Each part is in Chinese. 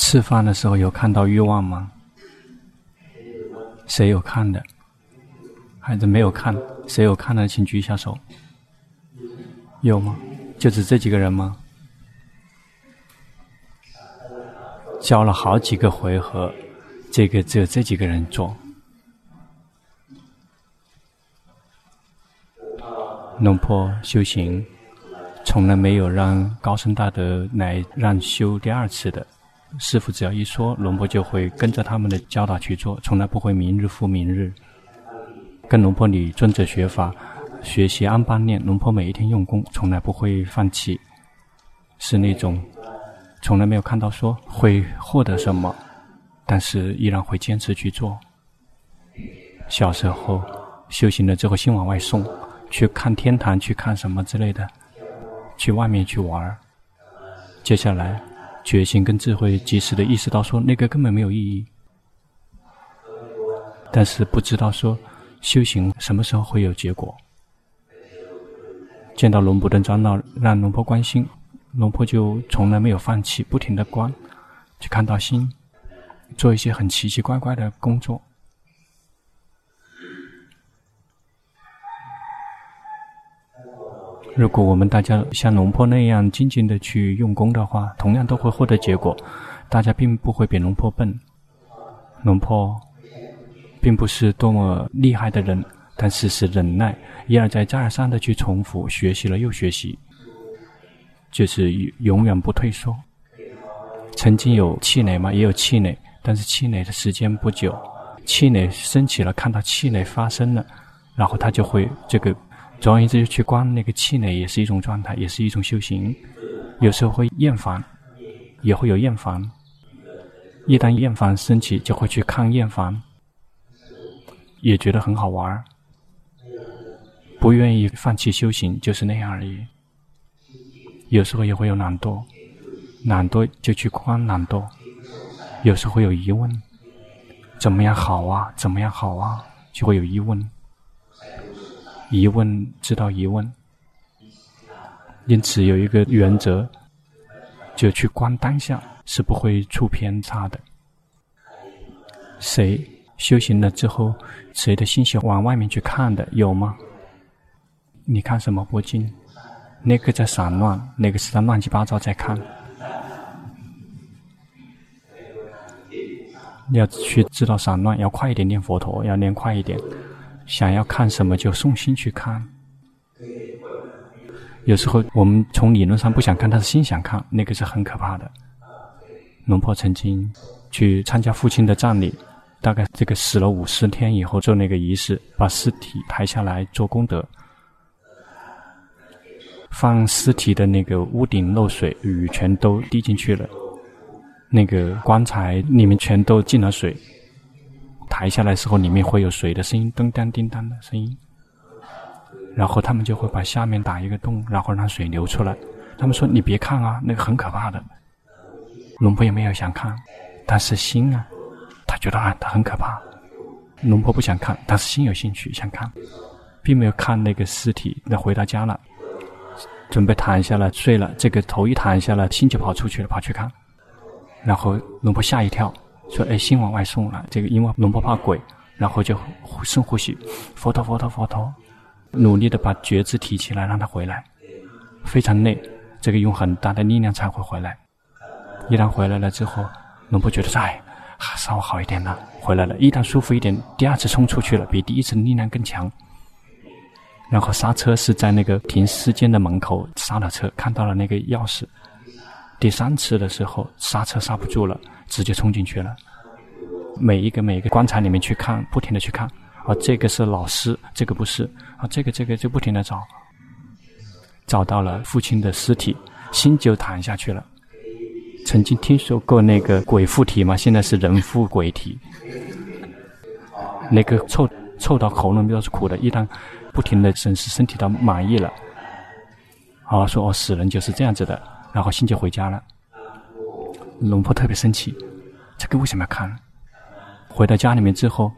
吃饭的时候有看到欲望吗？谁有看的？还是没有看？谁有看的，请举一下手。有吗？就只这几个人吗？教了好几个回合，这个只有这几个人做。龙婆修行，从来没有让高僧大德来让修第二次的。师傅只要一说，龙婆就会跟着他们的教导去做，从来不会明日复明日。跟龙婆你尊者学法，学习安般念，龙婆每一天用功，从来不会放弃，是那种从来没有看到说会获得什么，但是依然会坚持去做。小时候修行了之后，心往外送。去看天堂，去看什么之类的，去外面去玩儿。接下来，决心跟智慧及时的意识到说，那个根本没有意义。但是不知道说，修行什么时候会有结果。见到龙婆的长老，让龙婆关心，龙婆就从来没有放弃，不停的观，去看到心，做一些很奇奇怪怪的工作。如果我们大家像龙婆那样静静的去用功的话，同样都会获得结果。大家并不会比龙婆笨。龙婆并不是多么厉害的人，但是是忍耐，一而再、再而三的去重复学习了又学习，就是永远不退缩。曾经有气馁吗？也有气馁，但是气馁的时间不久。气馁升起了，看到气馁发生了，然后他就会这个。总而言之，去观那个气馁也是一种状态，也是一种修行。有时候会厌烦，也会有厌烦。一旦厌烦升起，就会去看厌烦，也觉得很好玩。不愿意放弃修行，就是那样而已。有时候也会有懒惰，懒惰就去观懒惰。有时候会有疑问：怎么样好啊？怎么样好啊？就会有疑问。疑问，知道疑问，因此有一个原则，就去观当下，是不会出偏差的。谁修行了之后，谁的心想往外面去看的有吗？你看什么佛经？那个在散乱，那个是在乱七八糟在看。要去知道散乱，要快一点念佛陀，要念快一点。想要看什么就送心去看。有时候我们从理论上不想看，但是心想看，那个是很可怕的。龙婆曾经去参加父亲的葬礼，大概这个死了五十天以后做那个仪式，把尸体抬下来做功德，放尸体的那个屋顶漏水，雨全都滴进去了，那个棺材里面全都进了水。抬下来时候，里面会有水的声音，叮当叮当的声音。然后他们就会把下面打一个洞，然后让水流出来。他们说：“你别看啊，那个很可怕的。”龙婆也没有想看，但是心啊，他觉得啊，他很可怕。龙婆不想看，但是心有兴趣想看，并没有看那个尸体。那回到家了，准备躺下来睡了。这个头一躺下来，心就跑出去了，跑去看。然后龙婆吓一跳。说：“哎，心往外送了。这个因为龙婆怕鬼，然后就深呼吸，佛陀，佛陀，佛陀，努力的把觉知提起来，让他回来。非常累，这个用很大的力量才会回来。一旦回来了之后，龙婆觉得哎，稍微好一点了，回来了。一旦舒服一点，第二次冲出去了，比第一次力量更强。然后刹车是在那个停尸间的门口刹了车，看到了那个钥匙。第三次的时候，刹车刹不住了。”直接冲进去了，每一个每一个棺材里面去看，不停的去看，啊，这个是老师，这个不是，啊，这个这个就不停的找，找到了父亲的尸体，心就躺下去了。曾经听说过那个鬼附体吗？现在是人附鬼体，那个臭臭到喉咙都是苦的，一旦不停的审视身体到满意了，啊，说哦，死人就是这样子的，然后心就回家了。龙婆特别生气，这个为什么要看？回到家里面之后，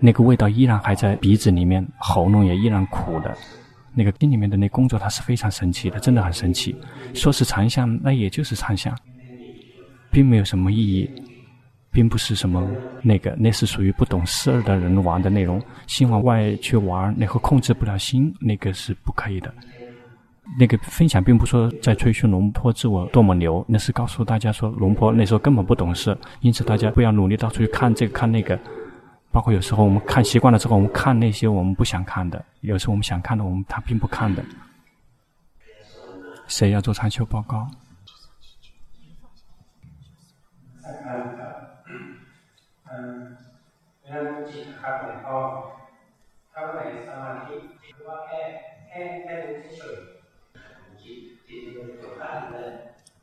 那个味道依然还在鼻子里面，喉咙也依然苦的。那个心里面的那工作，它是非常神奇的，真的很神奇。说是禅相，那也就是禅相。并没有什么意义，并不是什么那个，那是属于不懂事儿的人玩的内容。心往外去玩，那个控制不了心，那个是不可以的。那个分享并不说在吹嘘龙坡自我多么牛，那是告诉大家说龙坡那时候根本不懂事，因此大家不要努力到处去看这个看那个。包括有时候我们看习惯了之后，我们看那些我们不想看的；有时候我们想看的，我们他并不看的。谁要做禅修报告？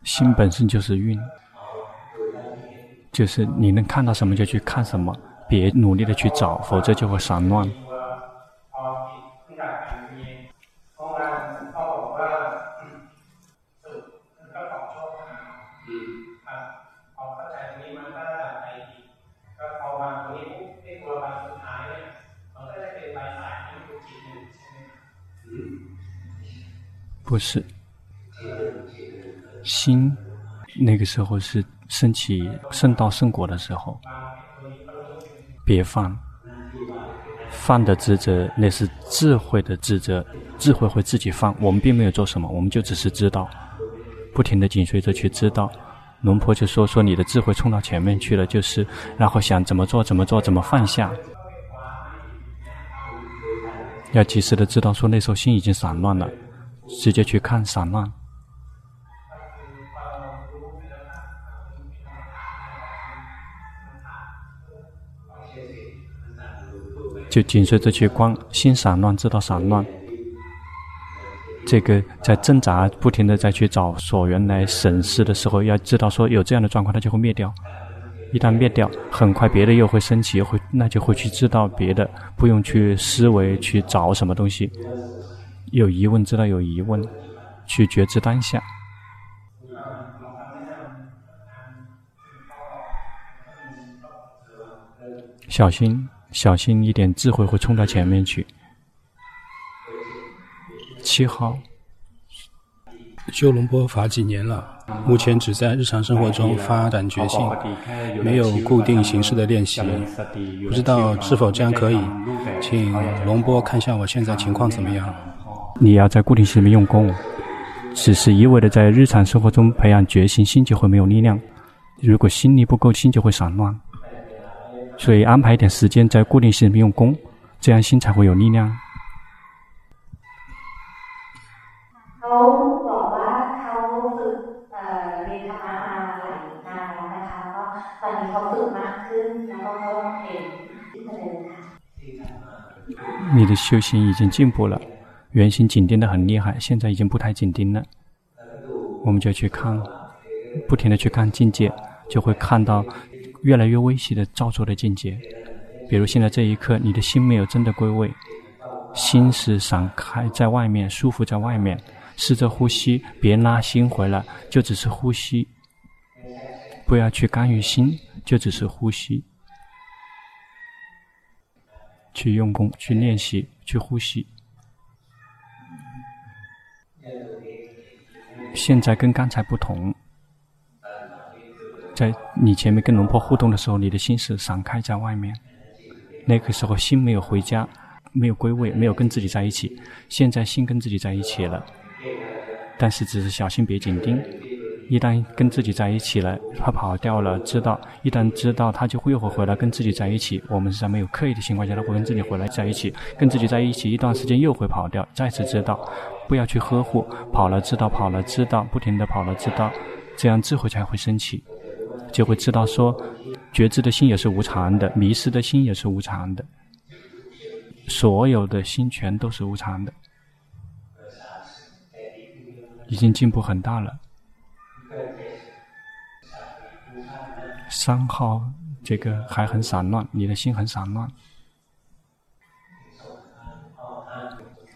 心本身就是运，就是你能看到什么就去看什么。别努力的去找，否则就会散乱。不是，心那个时候是升起圣道圣果的时候。别放，放的职责那是智慧的职责，智慧会自己放。我们并没有做什么，我们就只是知道，不停的紧随着去知道。龙婆就说：“说你的智慧冲到前面去了，就是然后想怎么做怎么做怎么放下，要及时的知道说那时候心已经散乱了，直接去看散乱。”就紧随着去观，心散乱，知道散乱。这个在挣扎，不停的再去找所缘来审视的时候，要知道说有这样的状况，它就会灭掉。一旦灭掉，很快别的又会升起，会那就会去知道别的，不用去思维去找什么东西。有疑问，知道有疑问，去觉知当下。小心。小心一点，智慧会冲到前面去。七号，修龙波法几年了？目前只在日常生活中发展觉性，没有固定形式的练习，不知道是否这样可以？请龙波看一下我现在情况怎么样？你要在固定性里面用功，只是一味的在日常生活中培养觉性，心就会没有力量。如果心力不够，心就会散乱。所以安排一点时间在固定性用功，这样心才会有力量。你的修行已经进步了，原先紧盯的很厉害，现在已经不太紧盯了。我们就去看，不停的去看境界，就会看到。越来越微细的造作的境界，比如现在这一刻，你的心没有真的归位，心是散开在外面，舒服在外面，试着呼吸，别拉心回来，就只是呼吸，不要去干预心，就只是呼吸，去用功，去练习，去呼吸。现在跟刚才不同。在你前面跟龙婆互动的时候，你的心是散开在外面。那个时候心没有回家，没有归位，没有跟自己在一起。现在心跟自己在一起了，但是只是小心别紧盯。一旦跟自己在一起了，他跑掉了，知道。一旦知道，他就会又会回来跟自己在一起。我们是在没有刻意的情况下，他会跟自己回来在一起，跟自己在一起一段时间又会跑掉，再次知道。不要去呵护，跑了知道，跑了知道，不停地跑了知道，这样智慧才会升起。就会知道说，觉知的心也是无常的，迷失的心也是无常的，所有的心全都是无常的，已经进步很大了。三号这个还很散乱，你的心很散乱，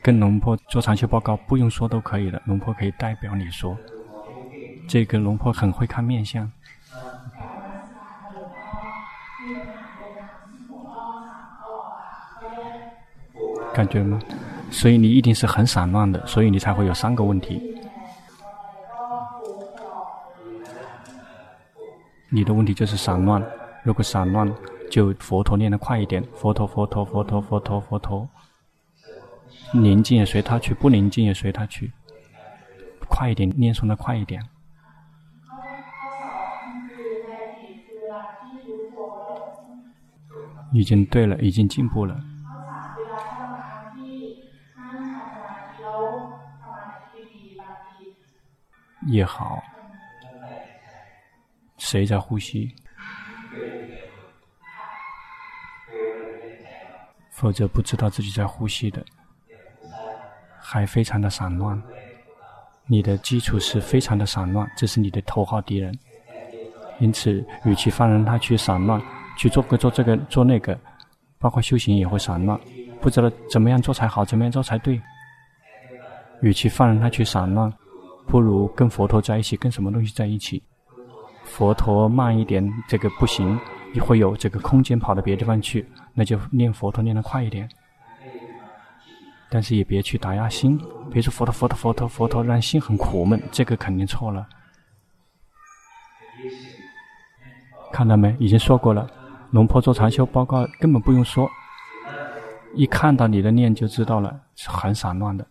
跟龙婆做长修报告不用说都可以了，龙婆可以代表你说，这个龙婆很会看面相。感觉吗？所以你一定是很散乱的，所以你才会有三个问题。你的问题就是散乱。如果散乱，就佛陀念的快一点，佛陀佛陀佛陀佛陀佛陀，宁静也随他去，不宁静也随他去，快一点念诵的快一点。已经对了，已经进步了。也好，谁在呼吸？否则不知道自己在呼吸的，还非常的散乱。你的基础是非常的散乱，这是你的头号敌人。因此，与其放任他去散乱，去做个做这个做那个，包括修行也会散乱，不知道怎么样做才好，怎么样做才对。与其放任他去散乱。不如跟佛陀在一起，跟什么东西在一起？佛陀慢一点，这个不行，你会有这个空间跑到别地方去，那就念佛陀念得快一点。但是也别去打压心，别说佛陀佛陀佛陀佛陀，让心很苦闷，这个肯定错了。看到没？已经说过了。龙婆做禅修报告根本不用说，一看到你的念就知道了，是很散乱的。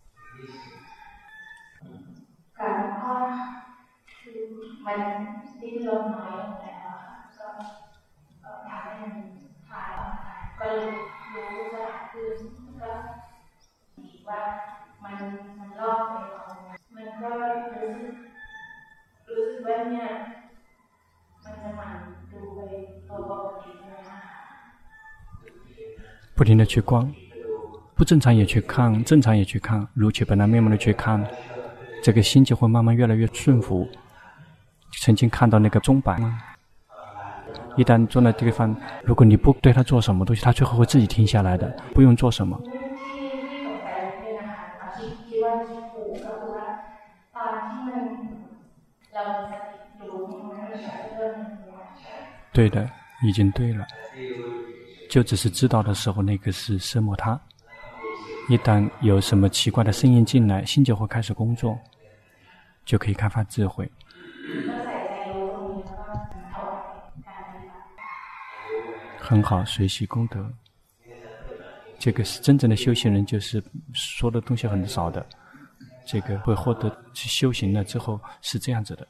不停的去逛，不正常也去看，正常也去看，如其本来面目的去看，这个心就会慢慢越来越顺服。曾经看到那个钟摆吗？一旦坐在这个地方，如果你不对他做什么东西，他最后会自己停下来的，不用做什么。对的，已经对了。就只是知道的时候，那个是奢摩他。一旦有什么奇怪的声音进来，心就会开始工作，就可以开发智慧。很好，随喜功德。这个是真正的修行人，就是说的东西很少的。这个会获得修行了之后是这样子的。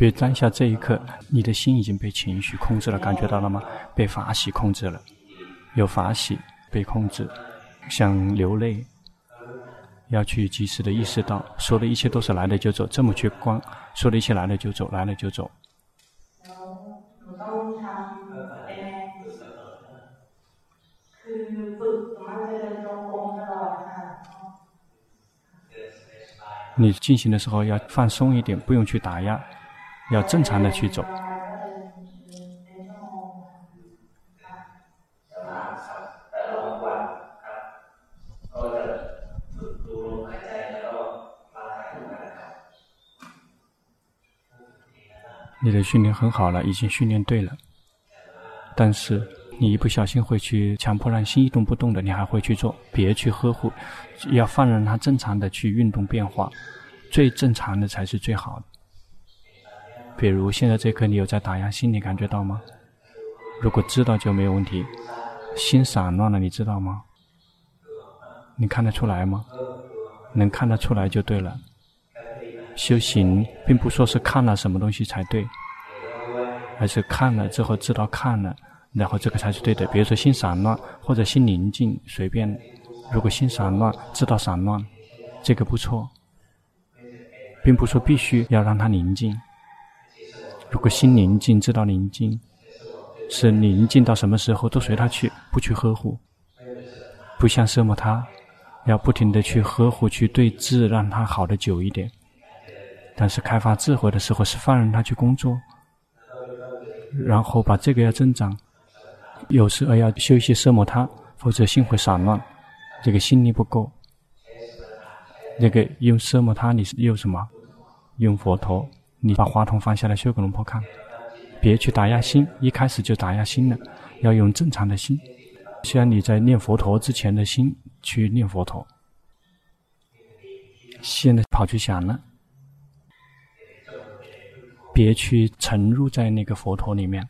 别当下这一刻，你的心已经被情绪控制了，感觉到了吗？被法喜控制了，有法喜被控制，想流泪，要去及时的意识到，说的一切都是来了就走，这么去观，说的一切来了就走，来了就走。你进行的时候要放松一点，不用去打压。要正常的去走。你的训练很好了，已经训练对了。但是你一不小心会去强迫让心一动不动的，你还会去做，别去呵护，要放任它正常的去运动变化，最正常的才是最好的。比如现在这刻，你有在打压心，你感觉到吗？如果知道就没有问题。心散乱了，你知道吗？你看得出来吗？能看得出来就对了。修行并不说是看了什么东西才对，而是看了之后知道看了，然后这个才是对的。比如说心散乱或者心宁静，随便。如果心散乱，知道散乱，这个不错，并不说必须要让它宁静。如果心宁静，知道宁静，是宁静到什么时候都随他去，不去呵护，不像奢摩他，要不停的去呵护、去对治，让他好的久一点。但是开发智慧的时候，是放任他去工作，然后把这个要增长。有时候要修一些奢摩他，否则心会散乱，这个心力不够。那个用奢摩他，你是用什么？用佛陀。你把话筒放下来，修给龙婆看，别去打压心，一开始就打压心了，要用正常的心，像你在念佛陀之前的心去念佛陀。现在跑去想了，别去沉入在那个佛陀里面，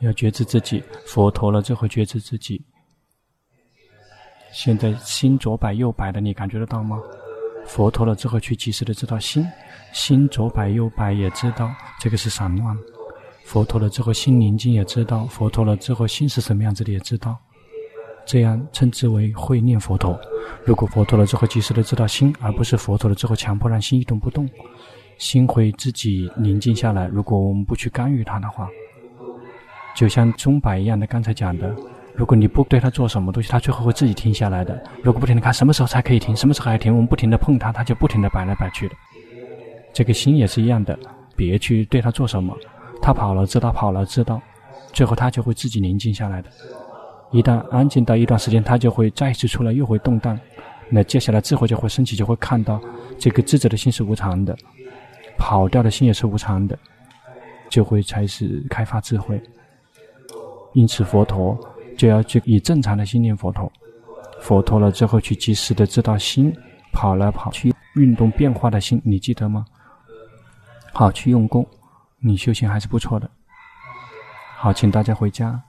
要觉知自己，佛陀了之后觉知自己。现在心左摆右摆的，你感觉得到吗？佛陀了之后，去及时的知道心，心左摆右摆也知道这个是散乱。佛陀了之后，心宁静也知道，佛陀了之后，心是什么样子的也知道。这样称之为会念佛陀。如果佛陀了之后，及时的知道心，而不是佛陀了之后强迫让心一动不动，心会自己宁静下来。如果我们不去干预它的话，就像钟摆一样的，刚才讲的。如果你不对它做什么东西，它最后会自己停下来的。如果不停的看什么时候才可以停，什么时候还停，我们不停的碰它，它就不停的摆来摆去的。这个心也是一样的，别去对它做什么，它跑了知道，跑了知道，最后它就会自己宁静下来的。一旦安静到一段时间，它就会再次出来，又会动荡。那接下来智慧就会升起，就会看到这个智者的心是无常的，跑掉的心也是无常的，就会开始开发智慧。因此佛陀。就要去以正常的心念佛陀，佛陀了之后去及时的知道心跑来跑去运动变化的心，你记得吗？好，去用功，你修行还是不错的。好，请大家回家。